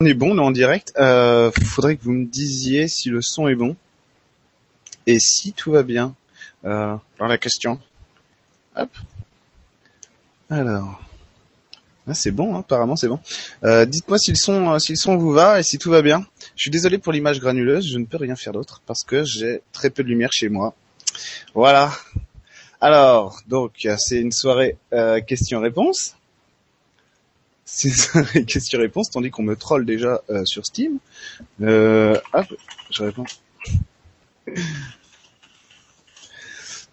On est bon, on est en direct. Euh, faudrait que vous me disiez si le son est bon et si tout va bien. Euh, dans la question. Hop. Alors. Ah, c'est bon, hein, apparemment c'est bon. Euh, dites-moi si le son, euh, si le son vous va et si tout va bien. Je suis désolé pour l'image granuleuse, je ne peux rien faire d'autre parce que j'ai très peu de lumière chez moi. Voilà. Alors, donc c'est une soirée euh, questions-réponses. C'est questions-réponses, tandis qu'on me troll déjà euh, sur Steam. Euh, hop, je réponds.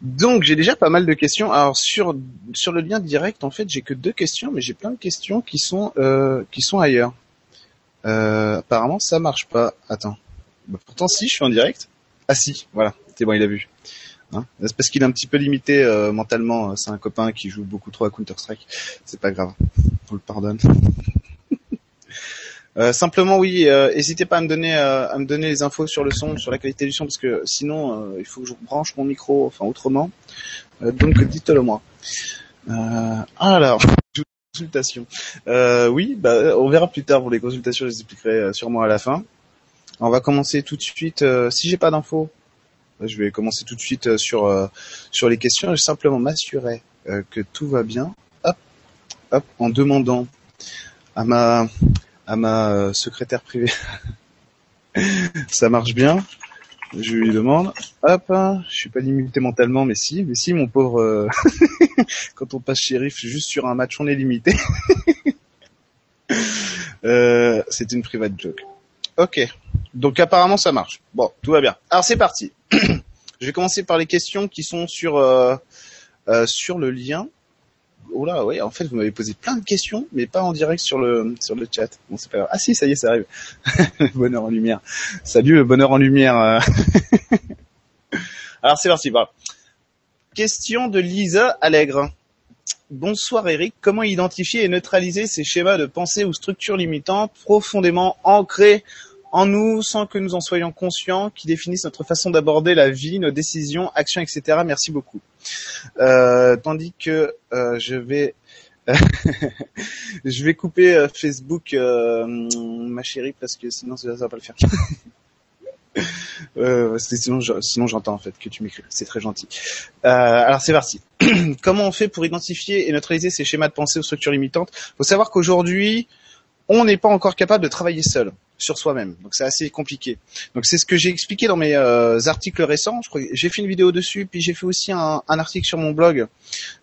Donc j'ai déjà pas mal de questions. Alors sur sur le lien direct, en fait, j'ai que deux questions, mais j'ai plein de questions qui sont euh, qui sont ailleurs. Euh, apparemment, ça marche pas. Attends. Bah, pourtant, si, je suis en direct. Ah si, voilà. C'est bon, il a vu. Hein? C'est parce qu'il est un petit peu limité euh, mentalement. C'est un copain qui joue beaucoup trop à Counter Strike. C'est pas grave. On le pardonne. Euh, simplement, oui, euh, n'hésitez pas à me donner euh, à me donner les infos sur le son, sur la qualité du son, parce que sinon, euh, il faut que je branche mon micro, enfin autrement. Donc, dites-le moi. alors, consultation. oui, bah, on verra plus tard pour les consultations, je les expliquerai sûrement à la fin. On va commencer tout de suite. si j'ai pas d'infos, je vais commencer tout de suite sur sur les questions. Je simplement m'assurer que tout va bien. Hop, en demandant à ma à ma euh, secrétaire privée. ça marche bien. Je lui demande, hop, je suis pas limité mentalement, mais si, mais si, mon pauvre, euh, quand on passe shérif juste sur un match, on est limité. euh, c'est une private joke. Ok, donc apparemment ça marche. Bon, tout va bien. Alors c'est parti. je vais commencer par les questions qui sont sur euh, euh, sur le lien là, ouais, en fait, vous m'avez posé plein de questions, mais pas en direct sur le sur le chat. Bon, c'est pas grave. Ah si, ça y est, ça arrive. bonheur en lumière. Salut, bonheur en lumière. Euh. Alors c'est parti. Question de Lisa Allègre. Bonsoir Eric, comment identifier et neutraliser ces schémas de pensée ou structures limitantes profondément ancrés en nous sans que nous en soyons conscients, qui définissent notre façon d'aborder la vie, nos décisions, actions, etc. Merci beaucoup. Euh, tandis que euh, je vais je vais couper euh, Facebook, euh, ma chérie, parce que sinon ça, va pas le faire. euh, sinon, sinon j'entends en fait que tu m'écris. C'est très gentil. Euh, alors c'est parti. Comment on fait pour identifier et neutraliser ces schémas de pensée aux structures limitantes? Faut savoir qu'aujourd'hui, on n'est pas encore capable de travailler seul sur soi-même. Donc c'est assez compliqué. Donc c'est ce que j'ai expliqué dans mes euh, articles récents. J'ai fait une vidéo dessus, puis j'ai fait aussi un, article sur mon blog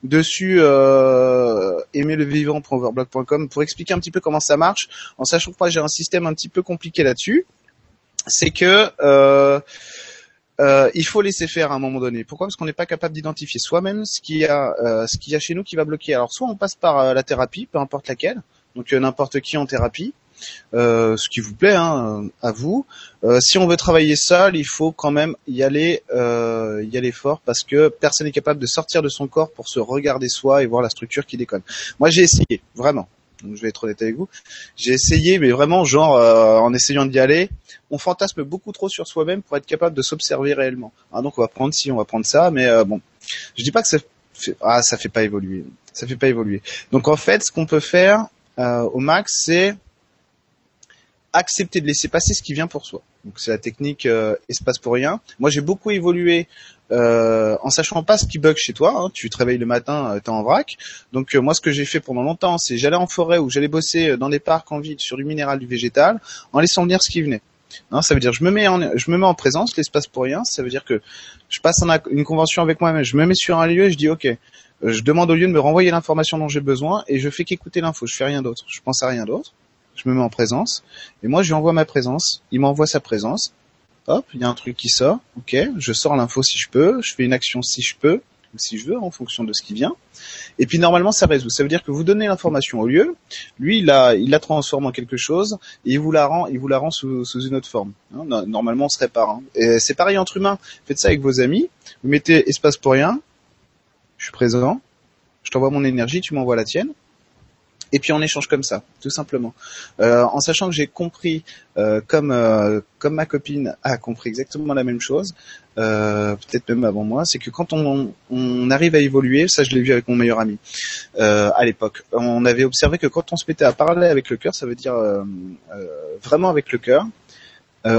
dessus euh, aimerlevivant.overblog.com pour expliquer un petit peu comment ça marche, en sachant que moi j'ai un système un petit peu compliqué là-dessus. C'est que euh, euh, il faut laisser faire à un moment donné. Pourquoi? Parce qu'on n'est pas capable d'identifier soi-même ce qu'il y a, ce qu'il y a chez nous qui va bloquer. Alors soit on passe par la thérapie, peu importe laquelle, donc n'importe qui en thérapie, euh, ce qui vous plaît, hein, à vous. Euh, si on veut travailler seul, il faut quand même y aller, euh, y aller fort parce que personne n'est capable de sortir de son corps pour se regarder soi et voir la structure qui déconne. Moi, j'ai essayé, vraiment. Donc, je vais être honnête avec vous. J'ai essayé, mais vraiment, genre, euh, en essayant d'y aller, on fantasme beaucoup trop sur soi-même pour être capable de s'observer réellement. Ah, donc, on va prendre ci, on va prendre ça, mais euh, bon, je dis pas que ça fait, ah, ça fait pas évoluer. Ça fait pas évoluer. Donc, en fait, ce qu'on peut faire euh, au max, c'est accepter de laisser passer ce qui vient pour soi. Donc c'est la technique euh, espace pour rien. Moi j'ai beaucoup évolué euh, en sachant pas ce qui bug chez toi. Hein. Tu te réveilles le matin, euh, t'es en vrac. Donc euh, moi ce que j'ai fait pendant longtemps, c'est j'allais en forêt ou j'allais bosser dans des parcs en ville sur du minéral, du végétal, en laissant venir ce qui venait. Hein, ça veut dire je me mets en je me mets en présence, l'espace pour rien. Ça veut dire que je passe en une convention avec moi-même, je me mets sur un lieu et je dis ok. Je demande au lieu de me renvoyer l'information dont j'ai besoin et je fais qu'écouter l'info. Je fais rien d'autre. Je pense à rien d'autre je me mets en présence, et moi je lui envoie ma présence, il m'envoie sa présence, hop, il y a un truc qui sort, ok, je sors l'info si je peux, je fais une action si je peux, ou si je veux, en fonction de ce qui vient, et puis normalement ça résout. Ça veut dire que vous donnez l'information au lieu, lui il la, il la transforme en quelque chose, et il vous la rend, il vous la rend sous, une autre forme. Hein, normalement on se répare. Hein. Et c'est pareil entre humains, faites ça avec vos amis, vous mettez espace pour rien, je suis présent, je t'envoie mon énergie, tu m'envoies la tienne, Et puis on échange comme ça, tout simplement, euh, en sachant que j'ai compris, euh, comme euh, comme ma copine a compris exactement la même chose, euh, peut-être même avant moi, c'est que quand on, on arrive à évoluer, ça je l'ai vu avec mon meilleur ami euh, à l'époque, on avait observé que quand on se mettait à parler avec le cœur, ça veut dire euh, vraiment avec le cœur,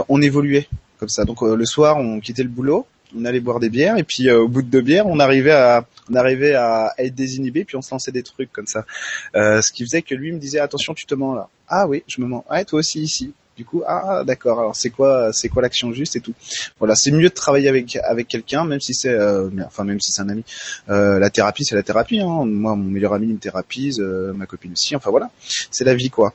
on évoluait comme ça. Donc le soir, on quittait le boulot, on allait boire des bières et puis euh, au bout de deux bières, on arrivait à on arrivait à, être désinhibé puis on se lançait des trucs comme ça. Euh, ce qui faisait que lui me disait attention, tu te mens là. Ah oui, je me mens. Ah toi aussi ici. Du coup, ah d'accord. Alors c'est quoi c'est quoi l'action juste et tout. Voilà, c'est mieux de travailler avec avec quelqu'un même si c'est euh, enfin même si c'est un ami. la thérapie, c'est la thérapie hein. Moi, mon meilleur ami me thérapise, ma copine aussi. Enfin voilà, c'est la vie quoi.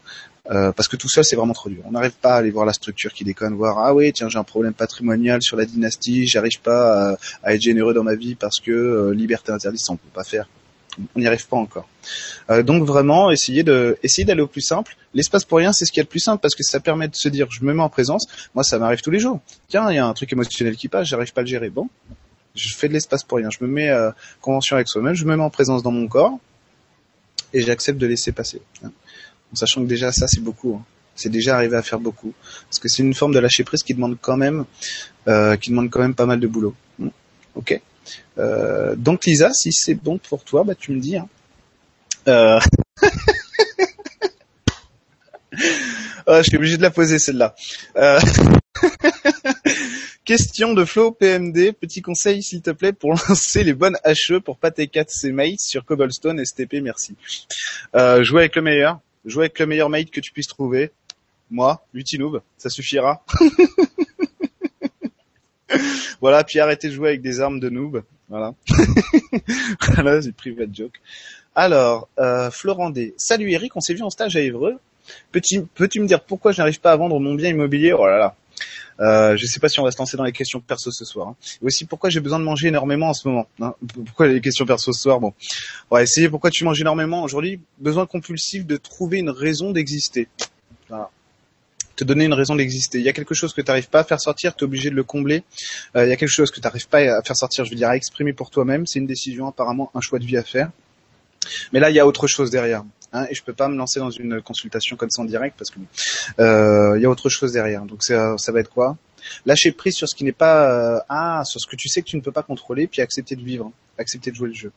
Euh, parce que tout seul c'est vraiment trop dur. On n'arrive pas à aller voir la structure qui déconne, voir ah oui tiens j'ai un problème patrimonial sur la dynastie, j'arrive pas à, être généreux dans ma vie parce que euh, liberté interdite ça on peut pas faire. On n'y arrive pas encore. Euh, donc vraiment essayer de essayer d'aller au plus simple. L'espace pour rien c'est ce qui est le plus simple parce que ça permet de se dire je me mets en présence. Moi ça m'arrive tous les jours. Tiens il y a un truc émotionnel qui passe, j'arrive pas à le gérer. Bon je fais de l'espace pour rien. Je me mets euh, convention avec soi-même, je me mets en présence dans mon corps et j'accepte de laisser passer sachant que déjà ça c'est beaucoup. Hein. C'est déjà arrivé à faire beaucoup, parce que c'est une forme de lâcher prise qui demande quand même, euh, qui demande quand même pas mal de boulot. Ok. Euh, donc Lisa, si c'est bon pour toi, bah tu me dis. Hein. Euh... Ah, je suis obligé de la poser celle-là. Question de Flo PMD. Petit conseil s'il te plaît pour lancer les bonnes HE pour pas T4 c mates sur Cobblestone STP. Merci. Euh, jouer avec le meilleur jouer avec le meilleur mate que tu puisses trouver. Moi, Lutinoob, ça suffira. voilà, puis arrêtez de jouer avec des armes de noob. Voilà. voilà, c'est private joke. Alors, euh. Salut Eric, on s'est vu en stage à Évreux. Peux-tu, peux-tu me dire pourquoi je n'arrive pas à vendre mon bien immobilier? Oh là là. Euh, je sais pas si on va se lancer dans les questions perso ce soir. Hein. Et aussi pourquoi j'ai besoin de manger énormément en ce moment. Hein. Pourquoi les questions perso ce soir Bon, on va essayer. Pourquoi tu manges énormément aujourd'hui Besoin compulsif de trouver une raison d'exister. Voilà te donner une raison d'exister. Il y a quelque chose que tu n'arrives pas à faire sortir, tu es obligé de le combler. Euh, il y a quelque chose que tu n'arrives pas à faire sortir, je veux dire, à exprimer pour toi-même. C'est une décision, apparemment, un choix de vie à faire. Mais là, il y a autre chose derrière. Hein, et je peux pas me lancer dans une consultation comme ça en direct parce que euh, il y a autre chose derrière. Donc ça, ça va être quoi? Lâcher prise sur ce qui n'est pas euh, ah sur ce que tu sais que tu ne peux pas contrôler, puis accepter de vivre, accepter de jouer le jeu.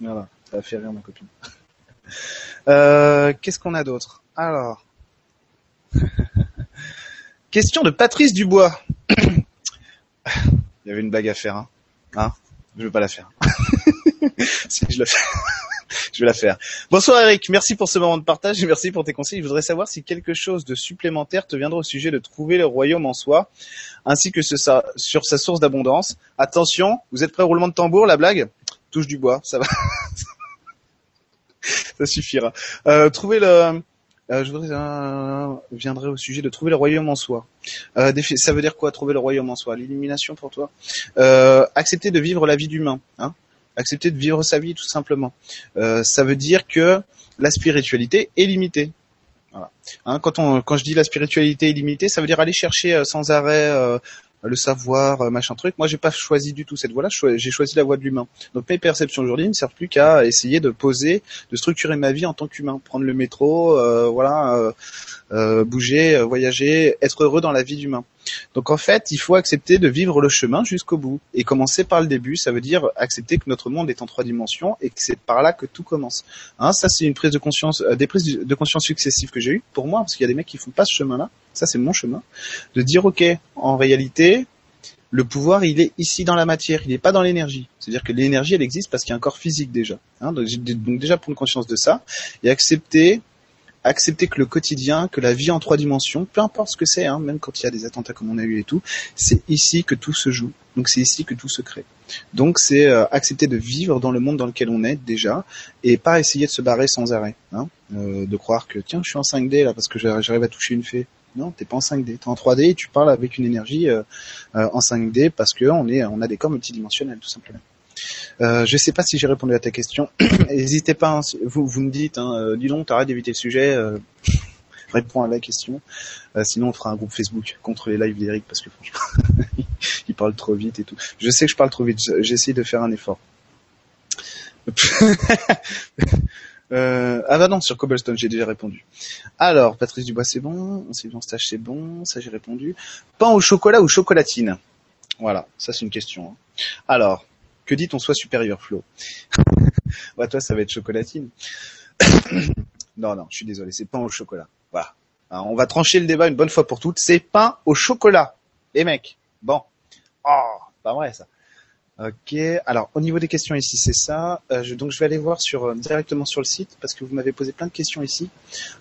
Voilà, ça va faire rire ma copine. Euh, Qu'est-ce qu'on a d'autre? Alors, question de Patrice Dubois. Il y avait une blague à faire, hein, hein? Je veux pas la faire. si je le fais je vais la faire. Bonsoir Eric, merci pour ce moment de partage et merci pour tes conseils. Je voudrais savoir si quelque chose de supplémentaire te viendra au sujet de trouver le royaume en soi, ainsi que sur sa source d'abondance. Attention, vous êtes prêts au roulement de tambour, la blague? Touche du bois, ça va. ça suffira. Euh, trouver le... Euh, je voudrais euh, viendrai au sujet de trouver le royaume en soi. Ça veut dire quoi trouver le royaume en soi? L'illumination pour toi? Accepter de vivre la vie d'humain. Hein? Accepter de vivre sa vie tout simplement. Euh, ça veut dire que la spiritualité est limitée. Voilà. Hein, quand, on, quand je dis la spiritualité est limitée, ça veut dire aller chercher euh, sans arrêt euh, le savoir, machin truc. Moi, j'ai pas choisi du tout cette voie-là. J'ai choisi la voie de l'humain. Donc mes perceptions aujourd'hui ne servent plus qu'à essayer de poser, de structurer ma vie en tant qu'humain, prendre le métro, voilà, bouger, voyager, être heureux dans la vie d'humain. Donc en fait, il faut accepter de vivre le chemin jusqu'au bout et commencer par le début. Ça veut dire accepter que notre monde est en trois dimensions et que c'est par là que tout commence. Hein, ça, c'est une prise de conscience, des prises de conscience successives que j'ai eues pour moi, parce qu'il y a des mecs qui font pas ce chemin-là. Ça, c'est mon chemin. De dire, ok, en réalité, le pouvoir, il est ici dans la matière, il n'est pas dans l'énergie. C'est-à-dire que l'énergie, elle existe parce qu'il y a un corps physique déjà. Hein. donc, déjà prendre conscience de ça et accepter, accepter que le quotidien, que la vie en trois dimensions, peu importe ce que c'est, hein, même quand il y a des attentats comme on a eu et tout, c'est ici que tout se joue. Donc c'est ici que tout se crée. Donc c'est euh, accepter de vivre dans le monde dans lequel on est déjà et pas essayer de se barrer sans arrêt. Hein, euh, de croire que tiens, je suis en 5D là parce que j'arrive à toucher une fée. Non, t'es pas en 5D, t'es en 3D et tu parles avec une énergie euh, euh, en 5D parce que on est, on a des corps multidimensionnels tout simplement. Euh, je sais pas si j'ai répondu à ta question. N'hésitez pas, hein, vous, vous me dites, hein, euh, dis donc, t'arrêtes d'éviter le sujet, euh, réponds à la question. sinon, on fera un groupe Facebook contre les lives d'Eric parce que franchement, il parle trop vite et tout. Je sais que je parle trop vite, j'essaie de faire un effort. Euh, ah bah non, sur Cobblestone, j'ai déjà répondu. Alors, Patrice Dubois, c'est bon. Sylvain Stage, c'est bon. Ça, j'ai répondu. Pain au chocolat ou chocolatine? Voilà, ça c'est une question. hein. Alors, que dit ton soi supérieur, Flo? Bah toi, ça va être chocolatine. non, non, je suis désolé, c'est pain au chocolat. Voilà. Alors, on va trancher le débat une bonne fois pour toutes. C'est pain au chocolat. Les mecs. Bon. Oh, pas vrai ça. Ok. Alors au niveau des questions ici, c'est ça. Euh, je- donc je vais aller voir sur euh, directement sur le site parce que vous m'avez posé plein de questions ici.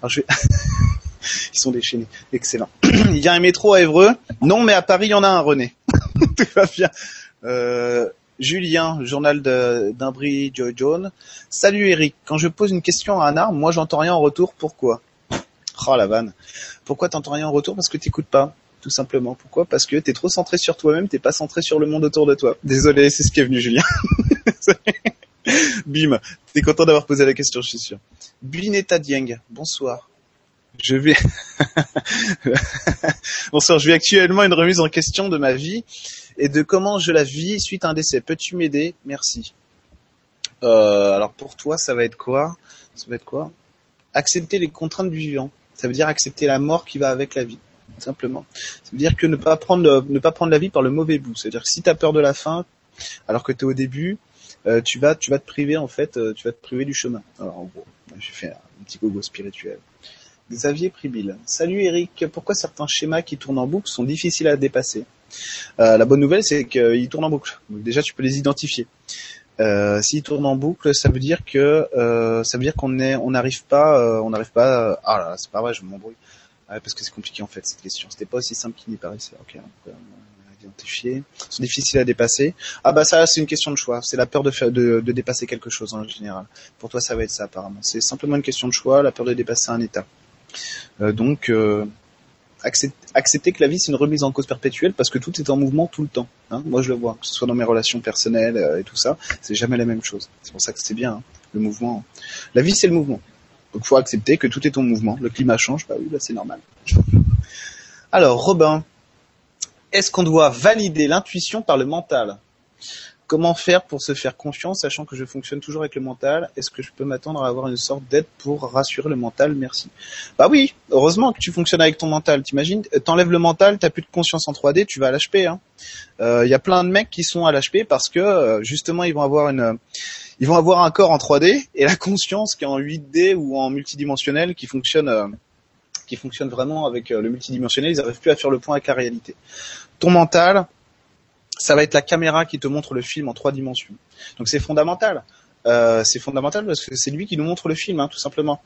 Alors je vais. Ils sont déchaînés. Excellent. il y a un métro à Évreux. Non, mais à Paris, il y en a un, René. Tout va bien. Euh, Julien, journal d'Imbri Joy John. Salut Eric. Quand je pose une question à un arbre, moi j'entends rien en retour. Pourquoi? Oh la vanne. Pourquoi t'entends rien en retour? Parce que t'écoutes pas. Tout simplement. Pourquoi? Parce que t'es trop centré sur toi-même, t'es pas centré sur le monde autour de toi. Désolé, c'est ce qui est venu, Julien. Bim. T'es content d'avoir posé la question, je suis sûr. Bineta Dieng, bonsoir. Je vais... bonsoir, je vis actuellement une remise en question de ma vie et de comment je la vis suite à un décès. Peux-tu m'aider? Merci. Euh, alors pour toi, ça va être quoi? Ça va être quoi? Accepter les contraintes du vivant. Ça veut dire accepter la mort qui va avec la vie, simplement. Ça veut dire que ne pas prendre ne pas prendre la vie par le mauvais bout. C'est-à-dire que si tu as peur de la fin, alors que tu es au début, euh, tu vas tu vas te priver en fait, euh, tu vas te priver du chemin. Alors en gros, j'ai fait un petit gogo spirituel. Xavier Pribil. Salut Eric, pourquoi certains schémas qui tournent en boucle sont difficiles à dépasser? Euh, La bonne nouvelle, c'est qu'ils tournent en boucle. Donc déjà, tu peux les identifier. Euh, S'ils tournent en boucle, ça veut dire que euh, ça veut dire qu'on on n'arrive pas, euh, on n'arrive pas. ah là, là, c'est pas vrai, je m'embrouille. Ouais, parce que c'est compliqué en fait cette question. C'était pas aussi simple qu'il n'y paraissait. Ok, donc. Ils sont difficiles à dépasser. Ah bah ça, c'est une question de choix. C'est la peur de, faire, de, de dépasser quelque chose en général. Pour toi, ça va être ça apparemment. C'est simplement une question de choix, la peur de dépasser un état. Donc, accepter que la vie c'est une remise en cause perpétuelle parce que tout est en mouvement tout le temps. hein. Moi, je le vois, que ce soit dans mes relations personnelles euh, et tout ça, c'est jamais la même chose. C'est pour ça que c'est bien hein, le mouvement. La vie, c'est le mouvement. Donc, faut accepter que tout est en mouvement. Le climat change, bah oui, bah c'est normal. Alors, Robin, est-ce qu'on doit valider l'intuition par le mental? Comment faire pour se faire confiance, sachant que je fonctionne toujours avec le mental Est-ce que je peux m'attendre à avoir une sorte d'aide pour rassurer le mental? Merci. Bah oui, heureusement que tu fonctionnes avec ton mental. T'imagines, t'enlèves le mental, t'as plus de conscience en 3D, tu vas à l'HP. Il hein. euh, y a plein de mecs qui sont à l'HP parce que euh, justement ils vont avoir une, ils vont avoir un corps en 3D et la conscience qui est en 8D ou en multidimensionnel qui fonctionne, euh, qui fonctionne vraiment avec euh, le multidimensionnel. Ils n'arrivent plus à faire le point avec la réalité. Ton mental, ça va être la caméra qui te montre le film en trois dimensions. Donc c'est fondamental. Euh, c'est fondamental parce que c'est lui qui nous montre le film, hein, tout simplement.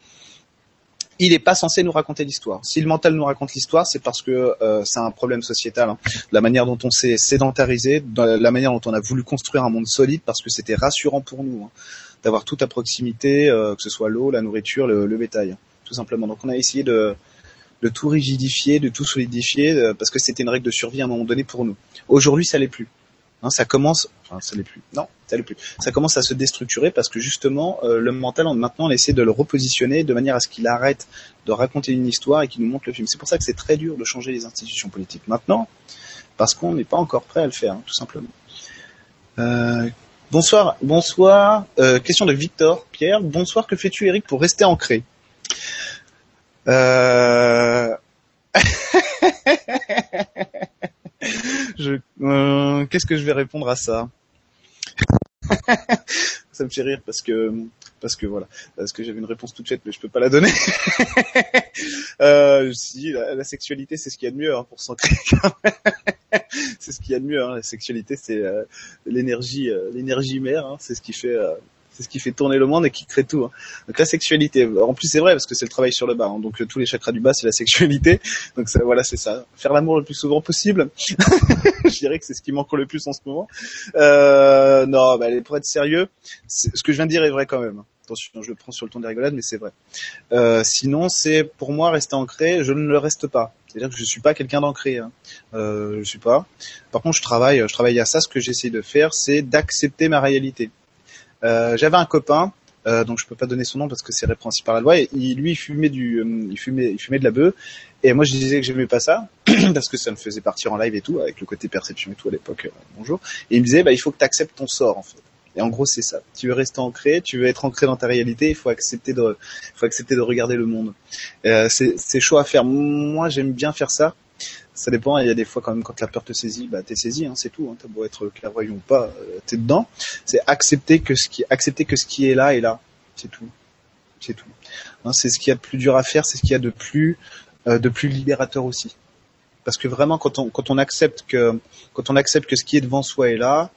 Il n'est pas censé nous raconter l'histoire. Si le mental nous raconte l'histoire, c'est parce que euh, c'est un problème sociétal. Hein. La manière dont on s'est sédentarisé, la manière dont on a voulu construire un monde solide, parce que c'était rassurant pour nous hein, d'avoir tout à proximité, euh, que ce soit l'eau, la nourriture, le, le bétail, hein, tout simplement. Donc on a essayé de, de tout rigidifier, de tout solidifier, euh, parce que c'était une règle de survie à un moment donné pour nous. Aujourd'hui, ça l'est plus. Hein, ça commence, enfin, ça l'est plus. Non, ça l'est plus. Ça commence à se déstructurer parce que justement, euh, le mental, maintenant, on essaie de le repositionner de manière à ce qu'il arrête de raconter une histoire et qu'il nous montre le film. C'est pour ça que c'est très dur de changer les institutions politiques maintenant, parce qu'on n'est pas encore prêt à le faire, hein, tout simplement. Euh, bonsoir, bonsoir. Euh, question de Victor, Pierre. Bonsoir. Que fais-tu, Eric, pour rester ancré? Euh... euh, qu'est-ce que je vais répondre à ça Ça me fait rire parce que parce que voilà, parce que j'avais une réponse toute faite, mais je peux pas la donner. euh, si la, la sexualité, c'est ce qu'il y a de mieux hein, pour s'ancrer. c'est ce qu'il y a de mieux. Hein. La sexualité, c'est euh, l'énergie, euh, l'énergie mère. Hein. C'est ce qui fait c'est ce qui fait tourner le monde et qui crée tout. Hein. Donc la sexualité, en plus c'est vrai parce que c'est le travail sur le bas. Hein. Donc euh, tous les chakras du bas c'est la sexualité. Donc ça, voilà c'est ça. Faire l'amour le plus souvent possible. je dirais que c'est ce qui manque le plus en ce moment. Euh, non, bah, pour être sérieux, ce que je viens de dire est vrai quand même. Attention, je le prends sur le ton des rigolades, mais c'est vrai. Euh, sinon, c'est pour moi rester ancré. Je ne le reste pas. C'est-à-dire que je suis pas quelqu'un d'ancré. Hein. Euh, je suis pas. Par contre, je travaille. Je travaille à ça. Ce que j'essaie de faire, c'est d'accepter ma réalité. Euh, j'avais un copain, euh, donc je peux pas donner son nom parce que c'est répréhensible par la loi. Et lui, il fumait du, euh, il fumait, il fumait de la bœuf. Et moi, je disais que j'aimais pas ça parce que ça me faisait partir en live et tout, avec le côté perception et tout à l'époque. Euh, bonjour. Et il me disait, bah, il faut que tu acceptes ton sort en fait. Et en gros, c'est ça. Tu veux rester ancré, tu veux être ancré dans ta réalité, il faut accepter de, faut accepter de regarder le monde. Euh, c'est chaud à faire. Moi, j'aime bien faire ça. Ça dépend. Il y a des fois quand même quand la peur te saisit, bah t'es saisi, hein, c'est tout. Hein. T'as beau être clairvoyant ou pas, euh, t'es dedans. C'est accepter que ce qui, accepter que ce qui est là est là. C'est tout. C'est tout. Hein, c'est ce qu'il y a de plus dur à faire, c'est ce qu'il y a de plus, euh, de plus libérateur aussi. Parce que vraiment, quand on, quand on accepte que, quand on accepte que ce qui est devant soi est là,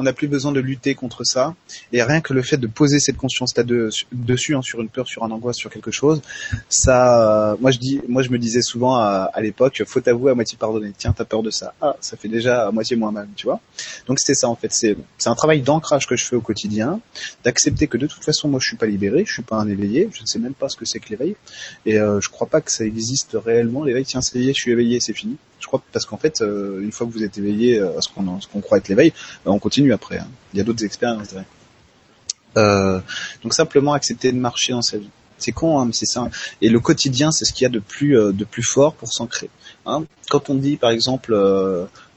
on n'a plus besoin de lutter contre ça. Et rien que le fait de poser cette conscience-là dessus, hein, sur une peur, sur un angoisse, sur quelque chose, ça, euh, moi je dis, moi je me disais souvent à, l'époque, faut avouer à moitié pardonner. Tiens, t'as peur de ça. Ah, ça fait déjà à moitié moins mal, tu vois. Donc c'était ça en fait. C'est, c'est un travail d'ancrage que je fais au quotidien, d'accepter que de toute façon, moi je suis pas libéré, je suis pas un éveillé, je ne sais même pas ce que c'est que l'éveil. Et euh, je crois pas que ça existe réellement l'éveil. Tiens, ça y je suis éveillé, c'est fini. Je crois parce qu'en fait, euh, une fois que vous êtes éveillé euh, à ce qu'on qu'on croit être l'éveil, bah, on continue après. Hein. Il y a d'autres expériences. Euh, donc simplement accepter de marcher dans sa vie. C'est con, hein, mais c'est ça. Et le quotidien, c'est ce qu'il y a de plus euh, de plus fort pour s'ancrer. Hein. Quand on dit, par exemple,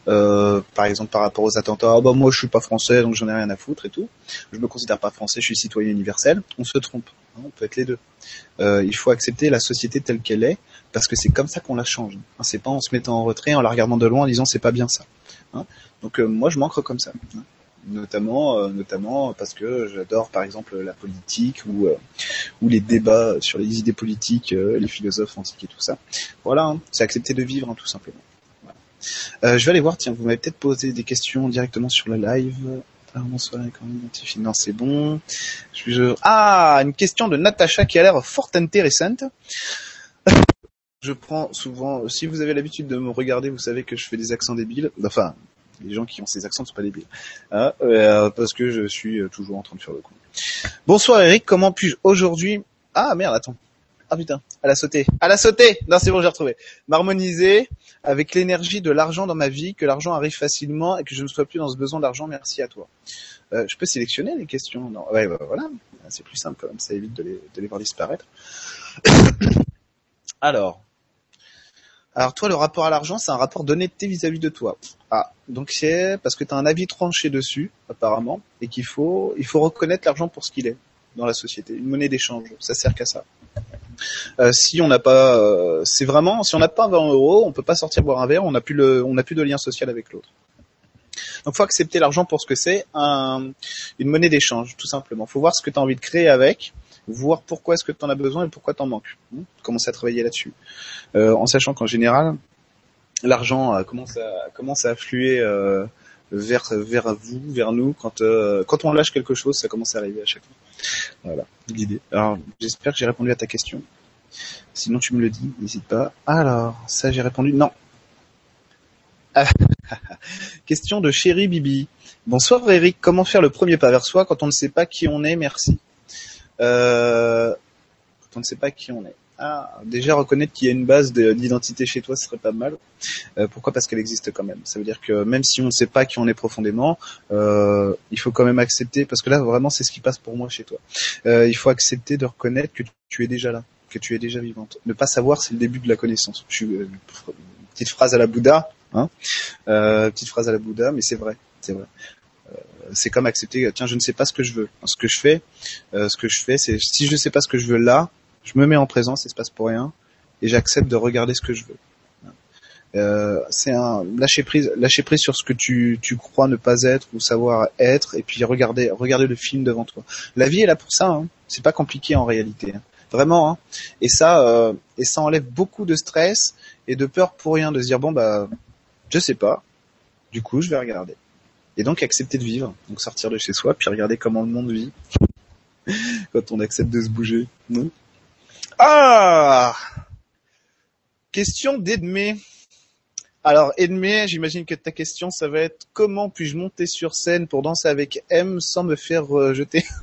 euh, par exemple par rapport aux attentats, oh, bah moi je suis pas français donc j'en ai rien à foutre et tout. Je me considère pas français, je suis citoyen universel. On se trompe. Hein, on peut être les deux. Euh, il faut accepter la société telle qu'elle est parce que c'est comme ça qu'on la change. Hein, c'est pas en se mettant en retrait, en la regardant de loin, en disant c'est pas bien ça. Hein. Donc euh, moi je m'ancre comme ça. Hein. Notamment, euh, notamment parce que j'adore par exemple la politique ou euh, ou les débats sur les idées politiques, les philosophes antiques et tout ça. Voilà, c'est accepter de vivre tout simplement. Voilà. je vais aller voir. Tiens, vous m'avez peut-être posé des questions directement sur le live. Bonsoir, quand même Non, c'est bon. Ah, une question de Natacha qui a l'air fort intéressante je prends souvent, si vous avez l'habitude de me regarder, vous savez que je fais des accents débiles. Enfin, les gens qui ont ces accents ne sont pas débiles. Hein, euh, parce que je suis toujours en train de faire le coup. Bonsoir Eric, comment puis-je aujourd'hui... Ah merde, attends. Ah putain, elle a sauté. Elle a sauté Non, c'est bon, j'ai retrouvé. M'harmoniser avec l'énergie de l'argent dans ma vie, que l'argent arrive facilement et que je ne sois plus dans ce besoin d'argent, merci à toi. Euh, je peux sélectionner les questions? Non, ouais, bah, voilà. C'est plus simple quand même, ça évite de les, voir disparaître. Alors, alors toi, le rapport à l'argent, c'est un rapport d'honnêteté vis-à-vis de toi. Ah, donc c'est parce que tu as un avis tranché dessus, apparemment, et qu'il faut, il faut reconnaître l'argent pour ce qu'il est dans la société, une monnaie d'échange. Ça sert qu'à ça. Euh, si on n'a pas, euh, c'est vraiment, si on n'a pas 20 euros, on peut pas sortir boire un verre, on n'a plus le, on n'a plus de lien social avec l'autre. Donc faut accepter l'argent pour ce que c'est, un, une monnaie d'échange, tout simplement. Faut voir ce que tu as envie de créer avec, voir pourquoi est-ce que tu en as besoin et pourquoi t'en manques. Hmm? Commencer à travailler là-dessus. Euh, en sachant qu'en général, l'argent commence à, commence à affluer vers, vers vous, vers nous. Quand, euh, quand on lâche quelque chose, ça commence à arriver à chaque fois. Voilà, l'idée. Alors, j'espère que j'ai répondu à ta question. Sinon, tu me le dis, n'hésite pas. Alors, ça, j'ai répondu non. question de chéri Bibi. Bonsoir Eric, comment faire le premier pas vers soi quand on ne sait pas qui on est? Merci. Euh, quand on ne sait pas qui on est. Ah, déjà reconnaître qu'il y a une base d'identité chez toi, ce serait pas mal. Euh, pourquoi? Parce qu'elle existe quand même. Ça veut dire que même si on ne sait pas qui on est profondément, euh, il faut quand même accepter, parce que là vraiment c'est ce qui passe pour moi chez toi. Euh, il faut accepter de reconnaître que tu es déjà là, que tu es déjà vivante. Ne pas savoir, c'est le début de la connaissance. Je euh, petite phrase à la Bouddha, hein euh, petite phrase à la Bouddha, mais c'est vrai, c'est vrai c'est comme accepter tiens je ne sais pas ce que je veux ce que je fais euh, ce que je fais c'est si je ne sais pas ce que je veux là je me mets en présence ça se passe pour rien et j'accepte de regarder ce que je veux euh, c'est un lâcher prise lâcher prise sur ce que tu, tu crois ne pas être ou savoir être et puis regarder regarder le film devant toi la vie est là pour ça hein. c'est pas compliqué en réalité hein. vraiment hein. et ça euh, et ça enlève beaucoup de stress et de peur pour rien de se dire bon bah je sais pas du coup je vais regarder et donc accepter de vivre, donc sortir de chez soi, puis regarder comment le monde vit quand on accepte de se bouger. Non? Ah Question d'Edmé. Alors Edmé, j'imagine que ta question, ça va être comment puis-je monter sur scène pour danser avec M sans me faire jeter?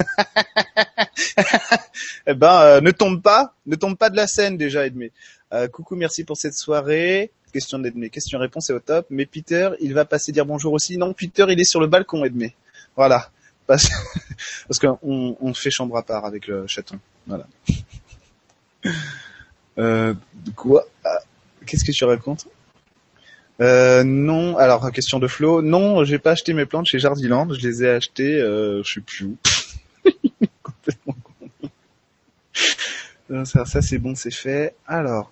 Eh ben, euh, ne tombe pas, ne tombe pas de la scène déjà, Edmé. Euh, coucou, merci pour cette soirée. Question d'Edmé. Question-réponse est au top. Mais Peter, il va passer dire bonjour aussi. Non, Peter, il est sur le balcon, Edmé. Voilà. Parce, parce qu'on on fait chambre à part avec le chaton. Voilà. Euh, quoi? Ah, Qu'est-ce que tu racontes? Euh, non, alors question de Flo. Non, j'ai pas acheté mes plantes chez Jardiland. Je les ai achetées, euh, je sais plus où. Complètement con. Ça, c'est bon, c'est fait. Alors,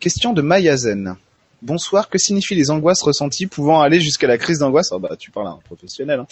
question de Mayazen. Bonsoir, que signifient les angoisses ressenties pouvant aller jusqu'à la crise d'angoisse? Ah bah tu parles à un professionnel. Hein.